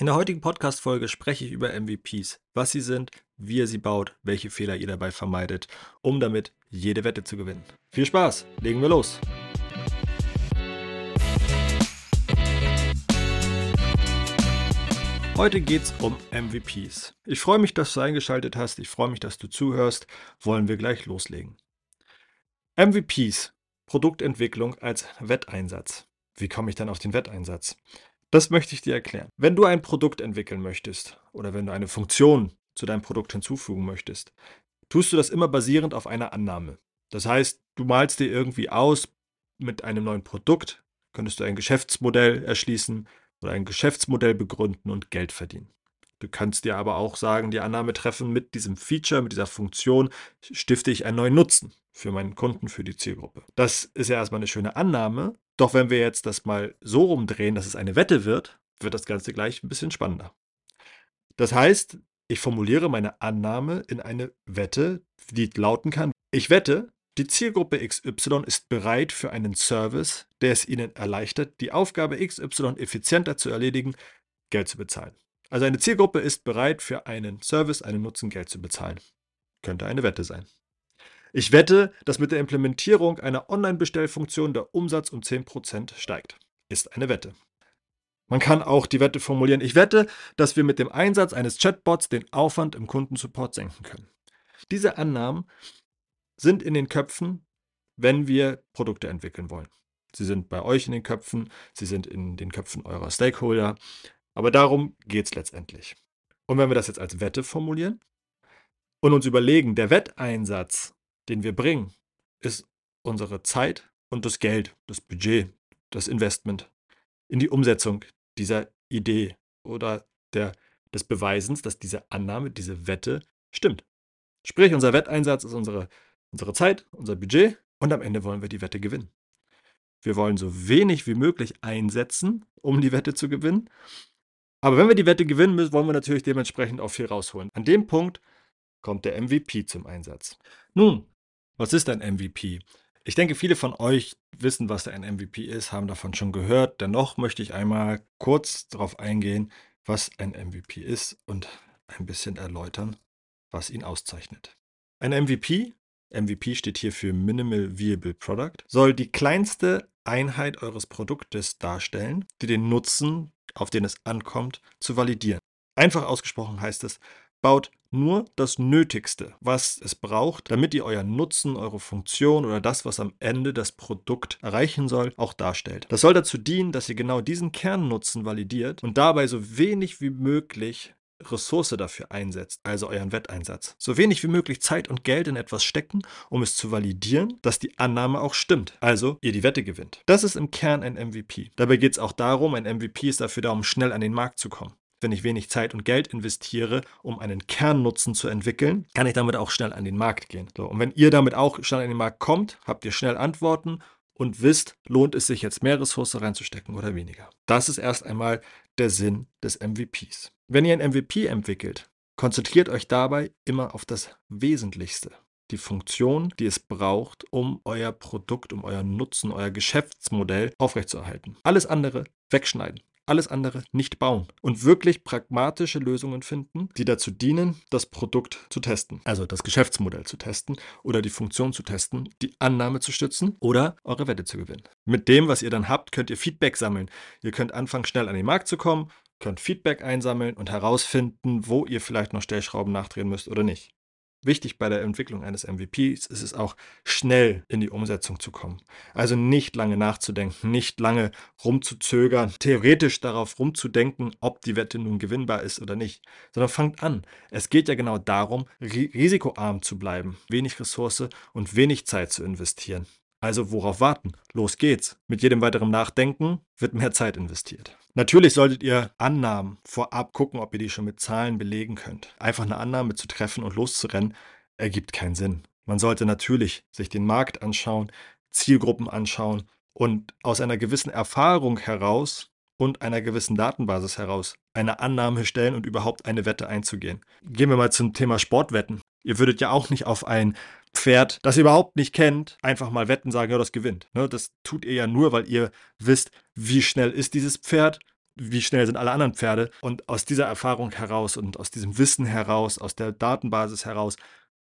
In der heutigen Podcast-Folge spreche ich über MVPs, was sie sind, wie ihr sie baut, welche Fehler ihr dabei vermeidet, um damit jede Wette zu gewinnen. Viel Spaß, legen wir los! Heute geht es um MVPs. Ich freue mich, dass du eingeschaltet hast. Ich freue mich, dass du zuhörst. Wollen wir gleich loslegen. MVPs, Produktentwicklung als Wetteinsatz. Wie komme ich dann auf den Wetteinsatz? Das möchte ich dir erklären. Wenn du ein Produkt entwickeln möchtest oder wenn du eine Funktion zu deinem Produkt hinzufügen möchtest, tust du das immer basierend auf einer Annahme. Das heißt, du malst dir irgendwie aus mit einem neuen Produkt, könntest du ein Geschäftsmodell erschließen oder ein Geschäftsmodell begründen und Geld verdienen. Du kannst dir aber auch sagen, die Annahme treffen, mit diesem Feature, mit dieser Funktion stifte ich einen neuen Nutzen für meinen Kunden, für die Zielgruppe. Das ist ja erstmal eine schöne Annahme, doch wenn wir jetzt das mal so rumdrehen, dass es eine Wette wird, wird das Ganze gleich ein bisschen spannender. Das heißt, ich formuliere meine Annahme in eine Wette, die lauten kann, ich wette, die Zielgruppe XY ist bereit für einen Service, der es ihnen erleichtert, die Aufgabe XY effizienter zu erledigen, Geld zu bezahlen. Also eine Zielgruppe ist bereit für einen Service, einen Nutzen Geld zu bezahlen. Könnte eine Wette sein. Ich wette, dass mit der Implementierung einer Online-Bestellfunktion der Umsatz um 10% steigt. Ist eine Wette. Man kann auch die Wette formulieren, ich wette, dass wir mit dem Einsatz eines Chatbots den Aufwand im Kundensupport senken können. Diese Annahmen sind in den Köpfen, wenn wir Produkte entwickeln wollen. Sie sind bei euch in den Köpfen, sie sind in den Köpfen eurer Stakeholder, aber darum geht es letztendlich. Und wenn wir das jetzt als Wette formulieren und uns überlegen, der Wetteinsatz den wir bringen, ist unsere Zeit und das Geld, das Budget, das Investment in die Umsetzung dieser Idee oder der, des Beweisens, dass diese Annahme, diese Wette stimmt. Sprich, unser Wetteinsatz ist unsere, unsere Zeit, unser Budget und am Ende wollen wir die Wette gewinnen. Wir wollen so wenig wie möglich einsetzen, um die Wette zu gewinnen. Aber wenn wir die Wette gewinnen müssen, wollen wir natürlich dementsprechend auch viel rausholen. An dem Punkt kommt der MVP zum Einsatz. Nun, was ist ein MVP? Ich denke, viele von euch wissen, was ein MVP ist, haben davon schon gehört. Dennoch möchte ich einmal kurz darauf eingehen, was ein MVP ist und ein bisschen erläutern, was ihn auszeichnet. Ein MVP, MVP steht hier für Minimal Viable Product, soll die kleinste Einheit eures Produktes darstellen, die den Nutzen, auf den es ankommt, zu validieren. Einfach ausgesprochen heißt es, baut nur das Nötigste, was es braucht, damit ihr euren Nutzen, eure Funktion oder das, was am Ende das Produkt erreichen soll, auch darstellt. Das soll dazu dienen, dass ihr genau diesen Kernnutzen validiert und dabei so wenig wie möglich Ressource dafür einsetzt, also euren Wetteinsatz. So wenig wie möglich Zeit und Geld in etwas stecken, um es zu validieren, dass die Annahme auch stimmt. Also ihr die Wette gewinnt. Das ist im Kern ein MVP. Dabei geht es auch darum, ein MVP ist dafür da, um schnell an den Markt zu kommen wenn ich wenig Zeit und Geld investiere, um einen Kernnutzen zu entwickeln, kann ich damit auch schnell an den Markt gehen. So, und wenn ihr damit auch schnell an den Markt kommt, habt ihr schnell Antworten und wisst, lohnt es sich jetzt mehr Ressourcen reinzustecken oder weniger. Das ist erst einmal der Sinn des MVPs. Wenn ihr ein MVP entwickelt, konzentriert euch dabei immer auf das Wesentlichste. Die Funktion, die es braucht, um euer Produkt, um euer Nutzen, euer Geschäftsmodell aufrechtzuerhalten. Alles andere wegschneiden alles andere nicht bauen und wirklich pragmatische Lösungen finden, die dazu dienen, das Produkt zu testen, also das Geschäftsmodell zu testen oder die Funktion zu testen, die Annahme zu stützen oder eure Wette zu gewinnen. Mit dem, was ihr dann habt, könnt ihr Feedback sammeln. Ihr könnt anfangen, schnell an den Markt zu kommen, könnt Feedback einsammeln und herausfinden, wo ihr vielleicht noch Stellschrauben nachdrehen müsst oder nicht. Wichtig bei der Entwicklung eines MVPs ist es auch, schnell in die Umsetzung zu kommen. Also nicht lange nachzudenken, nicht lange rumzuzögern, theoretisch darauf rumzudenken, ob die Wette nun gewinnbar ist oder nicht, sondern fangt an. Es geht ja genau darum, risikoarm zu bleiben, wenig Ressource und wenig Zeit zu investieren. Also worauf warten? Los geht's. Mit jedem weiteren Nachdenken wird mehr Zeit investiert. Natürlich solltet ihr Annahmen vorab gucken, ob ihr die schon mit Zahlen belegen könnt. Einfach eine Annahme zu treffen und loszurennen, ergibt keinen Sinn. Man sollte natürlich sich den Markt anschauen, Zielgruppen anschauen und aus einer gewissen Erfahrung heraus und einer gewissen Datenbasis heraus eine Annahme stellen und überhaupt eine Wette einzugehen. Gehen wir mal zum Thema Sportwetten. Ihr würdet ja auch nicht auf ein Pferd, das ihr überhaupt nicht kennt, einfach mal wetten, sagen, ja, das gewinnt. Ne, das tut ihr ja nur, weil ihr wisst, wie schnell ist dieses Pferd wie schnell sind alle anderen Pferde. Und aus dieser Erfahrung heraus und aus diesem Wissen heraus, aus der Datenbasis heraus,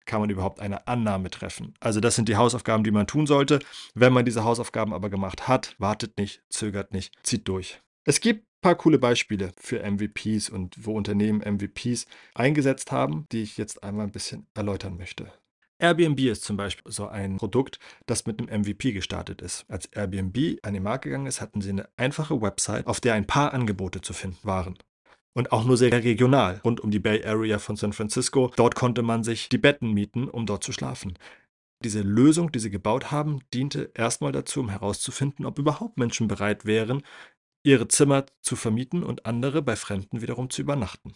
kann man überhaupt eine Annahme treffen. Also das sind die Hausaufgaben, die man tun sollte. Wenn man diese Hausaufgaben aber gemacht hat, wartet nicht, zögert nicht, zieht durch. Es gibt ein paar coole Beispiele für MVPs und wo Unternehmen MVPs eingesetzt haben, die ich jetzt einmal ein bisschen erläutern möchte. Airbnb ist zum Beispiel so ein Produkt, das mit einem MVP gestartet ist. Als Airbnb an den Markt gegangen ist, hatten sie eine einfache Website, auf der ein paar Angebote zu finden waren. Und auch nur sehr regional, rund um die Bay Area von San Francisco. Dort konnte man sich die Betten mieten, um dort zu schlafen. Diese Lösung, die sie gebaut haben, diente erstmal dazu, um herauszufinden, ob überhaupt Menschen bereit wären, ihre Zimmer zu vermieten und andere bei Fremden wiederum zu übernachten.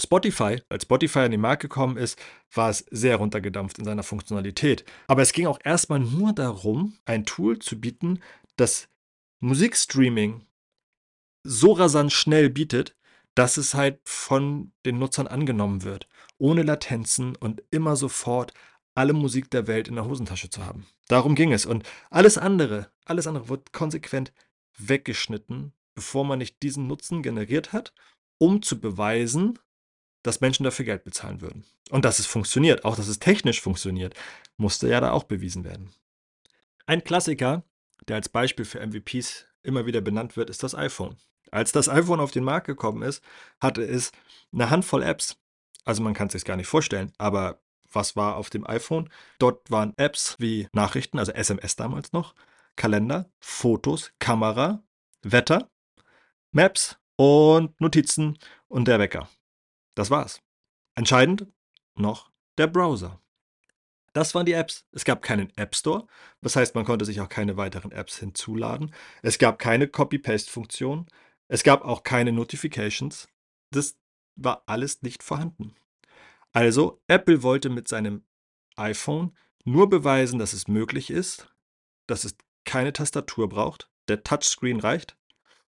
Spotify, als Spotify an den Markt gekommen ist, war es sehr runtergedampft in seiner Funktionalität. Aber es ging auch erstmal nur darum, ein Tool zu bieten, das Musikstreaming so rasant schnell bietet, dass es halt von den Nutzern angenommen wird, ohne Latenzen und immer sofort alle Musik der Welt in der Hosentasche zu haben. Darum ging es. Und alles andere, alles andere wird konsequent weggeschnitten, bevor man nicht diesen Nutzen generiert hat, um zu beweisen, dass Menschen dafür Geld bezahlen würden. Und dass es funktioniert, auch dass es technisch funktioniert, musste ja da auch bewiesen werden. Ein Klassiker, der als Beispiel für MVPs immer wieder benannt wird, ist das iPhone. Als das iPhone auf den Markt gekommen ist, hatte es eine Handvoll Apps. Also man kann es sich gar nicht vorstellen, aber was war auf dem iPhone? Dort waren Apps wie Nachrichten, also SMS damals noch, Kalender, Fotos, Kamera, Wetter, Maps und Notizen und der Wecker. Das war's. Entscheidend noch der Browser. Das waren die Apps. Es gab keinen App Store, das heißt, man konnte sich auch keine weiteren Apps hinzuladen. Es gab keine Copy-Paste-Funktion. Es gab auch keine Notifications. Das war alles nicht vorhanden. Also, Apple wollte mit seinem iPhone nur beweisen, dass es möglich ist, dass es keine Tastatur braucht, der Touchscreen reicht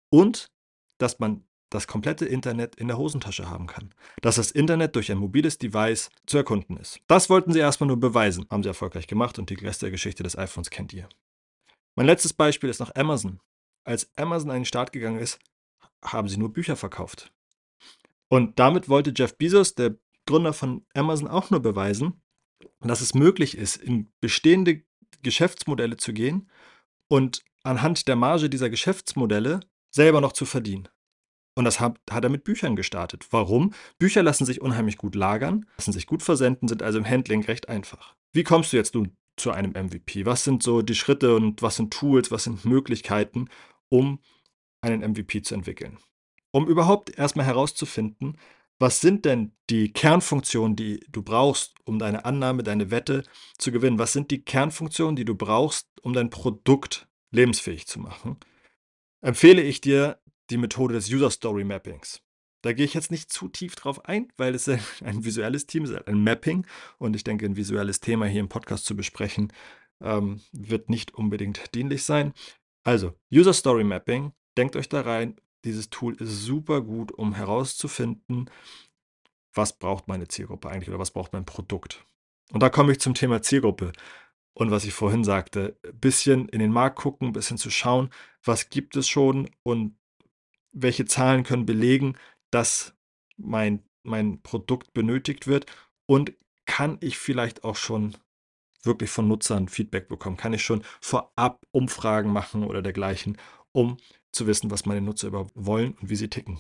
und dass man das komplette Internet in der Hosentasche haben kann. Dass das Internet durch ein mobiles Device zu erkunden ist. Das wollten sie erstmal nur beweisen, haben sie erfolgreich gemacht und die Rest der Geschichte des iPhones kennt ihr. Mein letztes Beispiel ist noch Amazon. Als Amazon an den Start gegangen ist, haben sie nur Bücher verkauft. Und damit wollte Jeff Bezos, der Gründer von Amazon, auch nur beweisen, dass es möglich ist, in bestehende Geschäftsmodelle zu gehen und anhand der Marge dieser Geschäftsmodelle selber noch zu verdienen. Und das hat, hat, er mit Büchern gestartet. Warum? Bücher lassen sich unheimlich gut lagern, lassen sich gut versenden, sind also im Handling recht einfach. Wie kommst du jetzt nun zu einem MVP? Was sind so die Schritte und was sind Tools, was sind Möglichkeiten, um einen MVP zu entwickeln? Um überhaupt erstmal herauszufinden, was sind denn die Kernfunktionen, die du brauchst, um deine Annahme, deine Wette zu gewinnen? Was sind die Kernfunktionen, die du brauchst, um dein Produkt lebensfähig zu machen? Empfehle ich dir die Methode des User Story Mappings. Da gehe ich jetzt nicht zu tief drauf ein, weil es ein visuelles Team ist, ein Mapping. Und ich denke, ein visuelles Thema hier im Podcast zu besprechen, ähm, wird nicht unbedingt dienlich sein. Also, User Story Mapping, denkt euch da rein, dieses Tool ist super gut, um herauszufinden, was braucht meine Zielgruppe eigentlich oder was braucht mein Produkt. Und da komme ich zum Thema Zielgruppe. Und was ich vorhin sagte, ein bisschen in den Markt gucken, ein bisschen zu schauen, was gibt es schon und welche Zahlen können belegen, dass mein, mein Produkt benötigt wird und kann ich vielleicht auch schon wirklich von Nutzern Feedback bekommen? Kann ich schon vorab Umfragen machen oder dergleichen, um zu wissen, was meine Nutzer überhaupt wollen und wie sie ticken?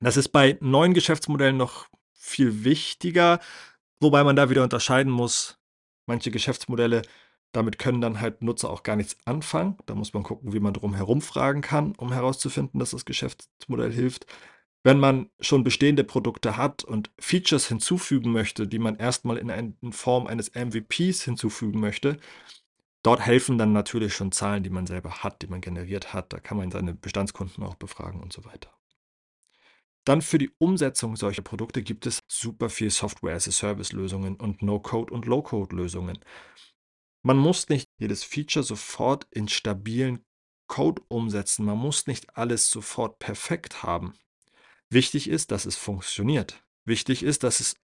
Das ist bei neuen Geschäftsmodellen noch viel wichtiger, wobei man da wieder unterscheiden muss. Manche Geschäftsmodelle damit können dann halt Nutzer auch gar nichts anfangen. Da muss man gucken, wie man drum herum fragen kann, um herauszufinden, dass das Geschäftsmodell hilft. Wenn man schon bestehende Produkte hat und Features hinzufügen möchte, die man erstmal in, ein, in Form eines MVPs hinzufügen möchte, dort helfen dann natürlich schon Zahlen, die man selber hat, die man generiert hat. Da kann man seine Bestandskunden auch befragen und so weiter. Dann für die Umsetzung solcher Produkte gibt es super viel Software-as-a-Service-Lösungen und No-Code- und Low-Code-Lösungen. Man muss nicht jedes Feature sofort in stabilen Code umsetzen. Man muss nicht alles sofort perfekt haben. Wichtig ist, dass es funktioniert. Wichtig ist, dass es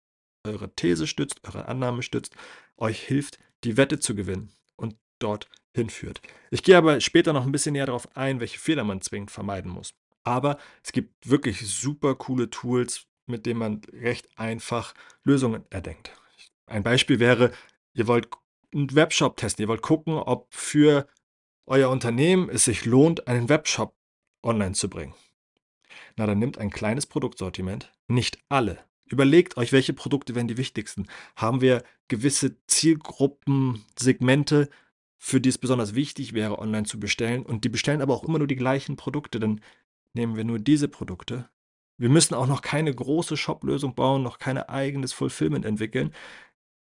eure These stützt, eure Annahme stützt, euch hilft, die Wette zu gewinnen und dort hinführt. Ich gehe aber später noch ein bisschen näher darauf ein, welche Fehler man zwingend vermeiden muss. Aber es gibt wirklich super coole Tools, mit denen man recht einfach Lösungen erdenkt. Ein Beispiel wäre, ihr wollt 'n Webshop testen. Ihr wollt gucken, ob für euer Unternehmen es sich lohnt, einen Webshop online zu bringen. Na, dann nimmt ein kleines Produktsortiment, nicht alle. Überlegt euch, welche Produkte wären die wichtigsten. Haben wir gewisse Zielgruppen, Segmente, für die es besonders wichtig wäre, online zu bestellen und die bestellen aber auch immer nur die gleichen Produkte, dann nehmen wir nur diese Produkte. Wir müssen auch noch keine große Shop-Lösung bauen, noch keine eigenes Fulfillment entwickeln.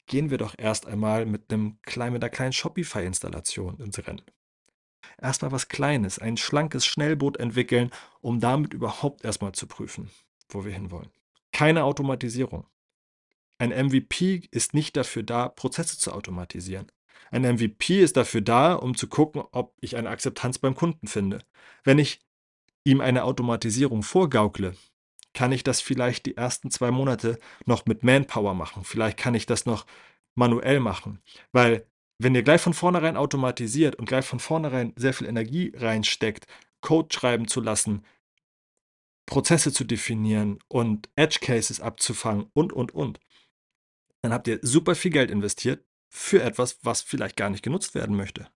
Gehen wir doch erst einmal mit 'nem klein mit 'ner kleinen Shopify-Installation ins Rennen. Erst mal was Kleines, ein schlankes Schnellboot entwickeln, um damit überhaupt erst mal zu prüfen, wo wir hinwollen. Keine Automatisierung. Ein MVP ist nicht dafür da, Prozesse zu automatisieren. Ein MVP ist dafür da, um zu gucken, ob ich eine Akzeptanz beim Kunden finde. Wenn ich ihm eine Automatisierung vorgaukle, kann ich das vielleicht die ersten 2 Monate noch mit Manpower machen. Vielleicht kann ich das noch manuell machen. Weil, wenn ihr gleich von vornherein automatisiert und gleich von vornherein sehr viel Energie reinsteckt, Code schreiben zu lassen, Prozesse zu definieren und Edge Cases abzufangen und, und, und, dann habt ihr super viel Geld investiert für etwas, was vielleicht gar nicht genutzt werden möchte.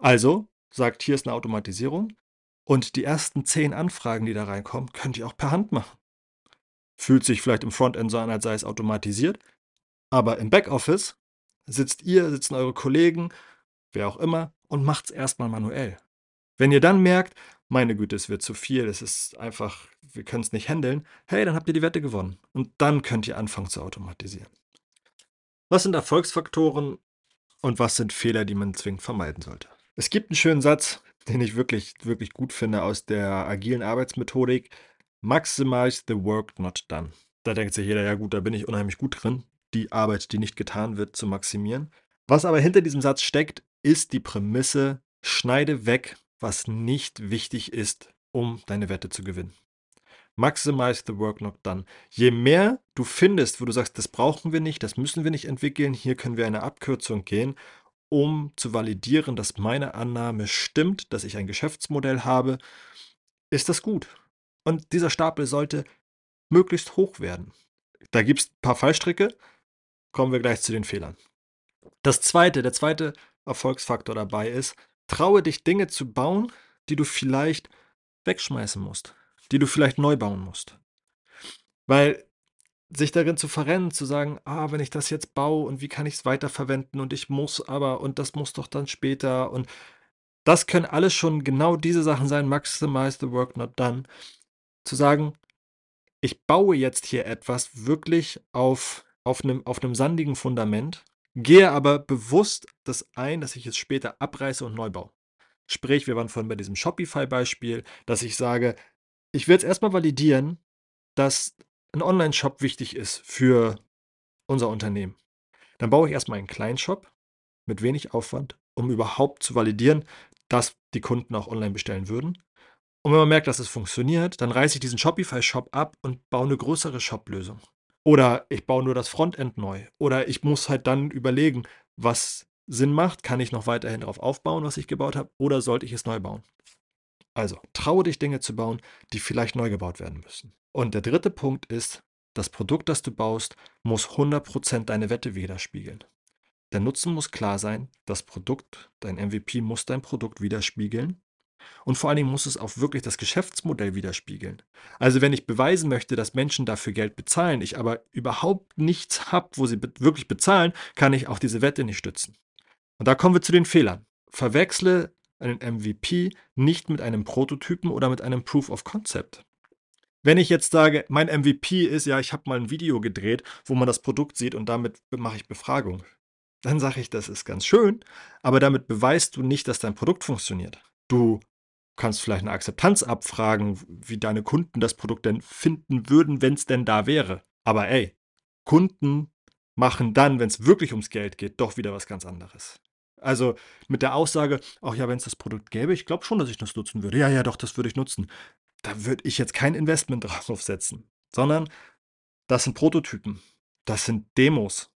Also, sagt, hier ist 'ne Automatisierung und die ersten 10 Anfragen, die da reinkommen, könnt ihr auch per Hand machen. Fühlt sich vielleicht im Frontend so an, als sei es automatisiert, aber im Backoffice sitzt ihr, sitzen eure Kollegen, wer auch immer, und macht's erst mal manuell. Wenn ihr dann merkt: „Meine Güte, es wird zu viel, es ist einfach wir können's nicht händeln“, hey, dann habt ihr die Wette gewonnen und dann könnt ihr anfangen zu automatisieren. Was sind Erfolgsfaktoren und was sind Fehler, die man zwingend vermeiden sollte? Es gibt 'n schönen Satz, den ich wirklich, wirklich gut finde aus der agilen Arbeitsmethodik: „Maximize the work not done.“ Da denkt sich jeder: „Ja gut, da bin ich unheimlich gut drin, die Arbeit, die nicht getan wird, zu maximieren.“ Was aber hinter diesem Satz steckt, ist die Prämisse: Schneide weg, was nicht wichtig ist, um deine Wette zu gewinnen. Maximize the work not done. Je mehr du findest, wo du sagst: „Das brauchen wir nicht, das müssen wir nicht entwickeln, hier können wir eine Abkürzung gehen, um zu validieren, dass meine Annahme stimmt, dass ich ein Geschäftsmodell habe“, ist das gut. Und dieser Stapel sollte möglichst hoch werden. Da gibt's paar Fallstricke, kommen wir gleich zu den Fehlern. Das Zweite der zweite Erfolgsfaktor dabei ist: Traue dich, Dinge zu bauen, die du vielleicht wegschmeißen musst, die du vielleicht neu bauen musst. Weil sich darin zu verrennen, zu sagen: „Ah, wenn ich das jetzt baue und wie kann ich's weiterverwenden und ich muss aber und das muss doch dann später“ und das können alles schon genau diese Sachen sein, maximize the work not done. Zu sagen: „Ich baue jetzt hier etwas wirklich auf auf 'nem auf 'nem sandigen Fundament, gehe aber bewusst das ein, dass ich es später abreiße und neu baue.“ Sprich, wir waren vorhin bei diesem Shopify-Beispiel, dass ich sage: „Ich will jetzt erst mal validieren, dass 'n Onlineshop wichtig ist für unser Unternehmen.“ Dann baue ich erst mal einen kleinen Shop mit wenig Aufwand, um überhaupt zu validieren, dass die Kunden auch online bestellen würden. Und wenn man merkt, dass es funktioniert, dann reiße ich diesen Shopify-Shop ab und baue 'ne größere Shop-Lösung. Oder ich baue nur das Frontend neu. Oder ich muss halt dann überlegen, was Sinn macht. Kann ich noch weiterhin drauf aufbauen, was ich gebaut habe, oder sollte ich es neu bauen? Also, traue dich, Dinge zu bauen, die vielleicht neu gebaut werden müssen. Und der dritte Punkt ist: Das Produkt, das du baust, muss 100 % deine Wette widerspiegeln. Der Nutzen muss klar sein, das Produkt, dein MVP muss dein Produkt widerspiegeln und vor allen Dingen muss es auch wirklich das Geschäftsmodell widerspiegeln. Also, wenn ich beweisen möchte, dass Menschen dafür Geld bezahlen, ich aber überhaupt nichts habe, wo sie be wirklich bezahlen, kann ich auch diese Wette nicht stützen. Und da kommen wir zu den Fehlern. Verwechsle einen MVP nicht mit einem Prototypen oder mit einem Proof of Concept. Wenn ich jetzt sage, mein MVP ist: „Ja, ich habe mal 'n Video gedreht, wo man das Produkt sieht und damit mache ich Befragung“, dann sage ich: „Das ist ganz schön, aber damit beweist du nicht, dass dein Produkt funktioniert.“ Du kannst vielleicht 'ne Akzeptanz abfragen, wie deine Kunden das Produkt denn finden würden, wenn's denn da wäre. Aber ey, Kunden machen dann, wenn's wirklich ums Geld geht, doch wieder was ganz anderes. Also, mit der Aussage: „Ach ja, wenn's das Produkt gäbe, ich glaube schon, dass ich das nutzen würde. Ja, ja, doch, das würde ich nutzen.“ Da würde ich jetzt kein Investment drauf setzen, sondern das sind Prototypen, das sind Demos.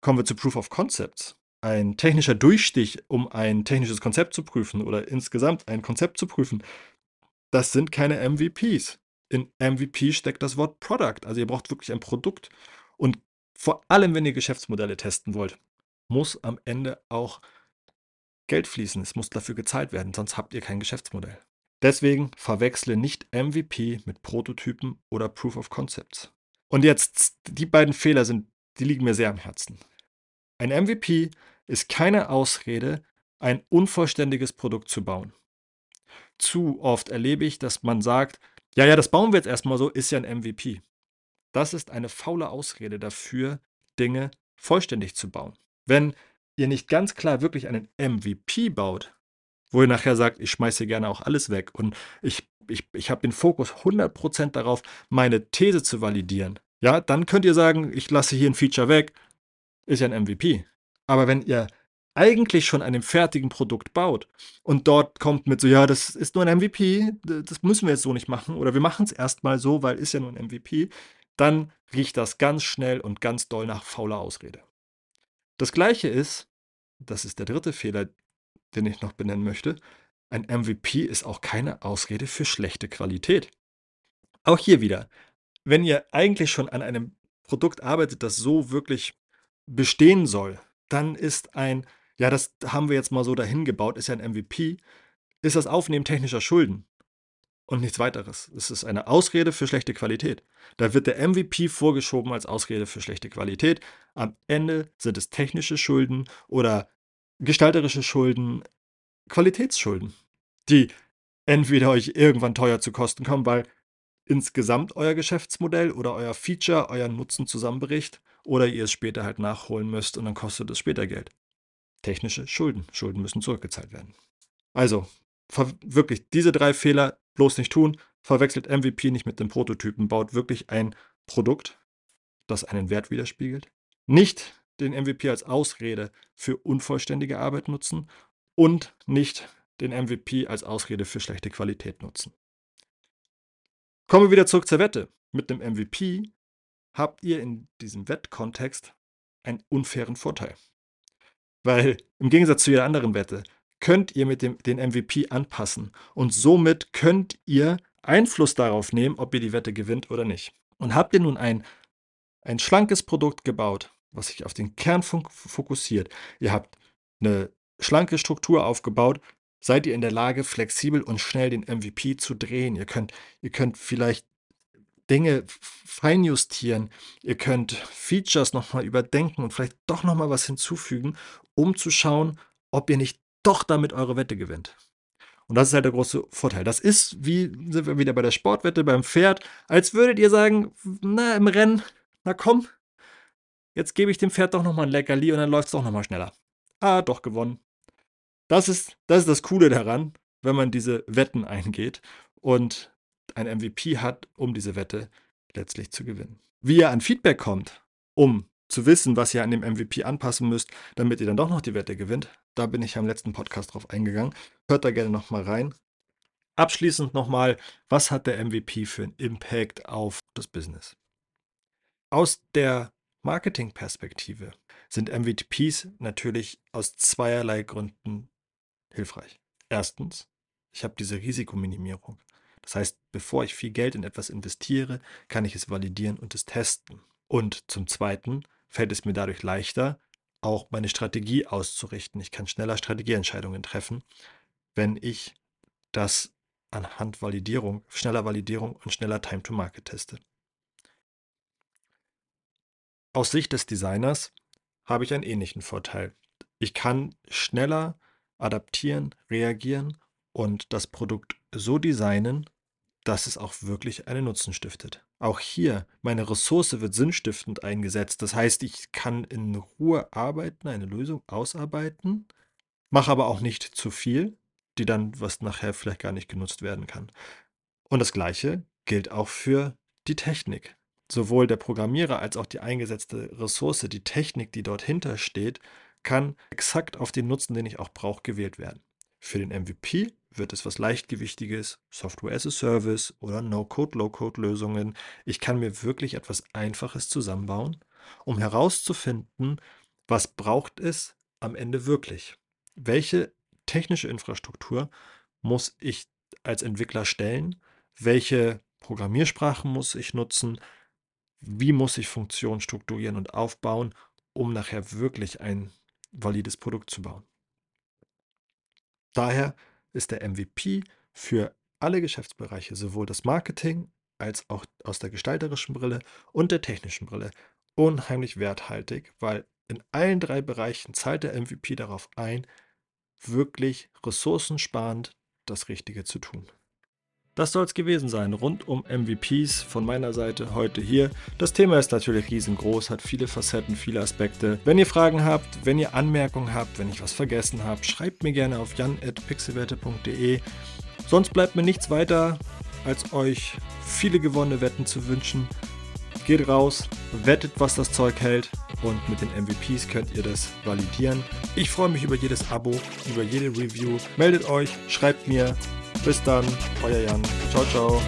Kommen wir zu Proof of Concepts. Ein technischer Durchstich, um ein technisches Konzept zu prüfen oder insgesamt ein Konzept zu prüfen, das sind keine MVPs. In MVP steckt das Wort Product. Also ihr braucht wirklich ein Produkt. Und vor allem, wenn ihr Geschäftsmodelle testen wollt, muss am Ende auch Geld fließen. Es muss dafür gezahlt werden, sonst habt ihr kein Geschäftsmodell. Deswegen verwechsle nicht MVP mit Prototypen oder Proof of Concepts. Und jetzt, die beiden Fehler sind, die liegen mir sehr am Herzen. Ein MVP ist keine Ausrede, ein unvollständiges Produkt zu bauen. Zu oft erlebe ich, dass man sagt, ja, ja, das bauen wir jetzt erstmal so, ist ja ein MVP. Das ist eine faule Ausrede dafür, Dinge vollständig zu bauen. Wenn ihr nicht ganz klar wirklich einen MVP baut, wo ihr nachher sagt, ich schmeiße gerne auch alles weg und ich, ich, ich habe den Fokus 100% darauf, meine These zu validieren, ja, dann könnt ihr sagen, ich lasse hier ein Feature weg, ist ja ein MVP. Aber wenn ihr eigentlich schon an einem fertigen Produkt baut und dort kommt mit so, ja, das ist nur ein MVP, das müssen wir jetzt so nicht machen oder wir machen es erstmal so, weil ist ja nur ein MVP, dann riecht das ganz schnell und ganz doll nach fauler Ausrede. Das gleiche ist, das ist der dritte Fehler, den ich noch benennen möchte, ein MVP ist auch keine Ausrede für schlechte Qualität. Auch hier wieder, wenn ihr eigentlich schon an einem Produkt arbeitet, das so wirklich bestehen soll, dann ist ein, ja, das haben wir jetzt mal so dahin gebaut, ist ja ein MVP, ist das Aufnehmen technischer Schulden und nichts weiteres. Es ist eine Ausrede für schlechte Qualität. Da wird der MVP vorgeschoben als Ausrede für schlechte Qualität. Am Ende sind es technische Schulden oder gestalterische Schulden, Qualitätsschulden, die entweder euch irgendwann teuer zu kosten kommen, weil insgesamt euer Geschäftsmodell oder euer Feature euren Nutzen zusammenbricht oder ihr es später halt nachholen müsst und dann kostet es später Geld. Technische Schulden. Schulden müssen zurückgezahlt werden. Also, wirklich, diese drei Fehler bloß nicht tun. Verwechselt MVP nicht mit dem Prototypen, baut wirklich ein Produkt, das einen Wert widerspiegelt. Nicht den MVP als Ausrede für unvollständige Arbeit nutzen und nicht den MVP als Ausrede für schlechte Qualität nutzen. Kommen wir wieder zurück zur Wette. Mit dem MVP habt ihr in diesem Wettkontext einen unfairen Vorteil. Weil im Gegensatz zu jeder anderen Wette könnt ihr mit dem, den MVP anpassen und somit könnt ihr Einfluss darauf nehmen, ob ihr die Wette gewinnt oder nicht. Und habt ihr nun ein, ein schlankes Produkt gebaut, was sich auf den Kern fokussiert. Ihr habt eine schlanke Struktur aufgebaut, seid ihr in der Lage, flexibel und schnell den MVP zu drehen. Ihr könnt, ihr könnt vielleicht Dinge feinjustieren. Ihr könnt Features nochmal überdenken und vielleicht doch nochmal was hinzufügen, um zu schauen, ob ihr nicht doch damit eure Wette gewinnt. Und das ist halt der große Vorteil. Das ist, wie sind wir wieder bei der Sportwette beim Pferd, als würdet ihr sagen, na, im Rennen, na komm, Jetzt gebe ich dem Pferd doch nochmal ein Leckerli und dann läuft es doch nochmal schneller. Ah, doch gewonnen. Das ist, das ist das Coole daran, wenn man diese Wetten eingeht und ein MVP hat, um diese Wette letztlich zu gewinnen. Wie ihr an Feedback kommt, um zu wissen, was ihr an dem MVP anpassen müsst, damit ihr dann doch noch die Wette gewinnt, da bin ich am letzten Podcast drauf eingegangen. Hört da gerne nochmal rein. Abschließend nochmal, was hat der MVP für einen Impact auf das Business? Aus der Marketingperspektive sind MVPs natürlich aus zweierlei Gründen hilfreich. Erstens, ich habe diese Risikominimierung. Das heißt, bevor ich viel Geld in etwas investiere, kann ich es validieren und es testen. Und zum Zweiten fällt es mir dadurch leichter, auch meine Strategie auszurichten. Ich kann schneller Strategieentscheidungen treffen, wenn ich das anhand Validierung, schneller Validierung und schneller Time to Market teste. Aus Sicht des Designers habe ich einen ähnlichen Vorteil. Ich kann schneller adaptieren, reagieren und das Produkt so designen, dass es auch wirklich einen Nutzen stiftet. Auch hier, meine Ressource wird sinnstiftend eingesetzt. Das heißt, ich kann in Ruhe arbeiten, eine Lösung ausarbeiten, mache aber auch nicht zu viel, die dann, was nachher vielleicht gar nicht genutzt werden kann. Und das Gleiche gilt auch für die Technik sowohl der Programmierer als auch die eingesetzte Ressource, die Technik, die dort hinter steht, kann exakt auf den Nutzen, den ich auch brauche, gewählt werden. Für den MVP wird es was Leichtgewichtiges, Software as a Service oder No-Code, Low-Code-Lösungen. Ich kann mir wirklich etwas Einfaches zusammenbauen, um herauszufinden, was braucht es am Ende wirklich? Welche technische Infrastruktur muss ich als Entwickler stellen? Welche Programmiersprachen muss ich nutzen? Wie muss ich Funktionen strukturieren und aufbauen, um nachher wirklich ein valides Produkt zu bauen? Daher ist der MVP für alle Geschäftsbereiche, sowohl das Marketing als auch aus der gestalterischen Brille und der technischen Brille, unheimlich werthaltig, weil in allen drei Bereichen zahlt der MVP darauf ein, wirklich ressourcensparend das Richtige zu tun. Das soll es gewesen sein, rund um MVPs von meiner Seite heute hier. Das Thema ist natürlich riesengroß, hat viele Facetten, viele Aspekte. Wenn ihr Fragen habt, wenn ihr Anmerkungen habt, wenn ich was vergessen habe, schreibt mir gerne auf jan.pixelwerte.de. Sonst bleibt mir nichts weiter, als euch viele gewonnene Wetten zu wünschen. Geht raus, wettet, was das Zeug hält und mit den MVPs könnt ihr das validieren. Ich freue mich über jedes Abo, über jede Review. Meldet euch, schreibt mir, bis dann, euer Jan. Ciao, ciao.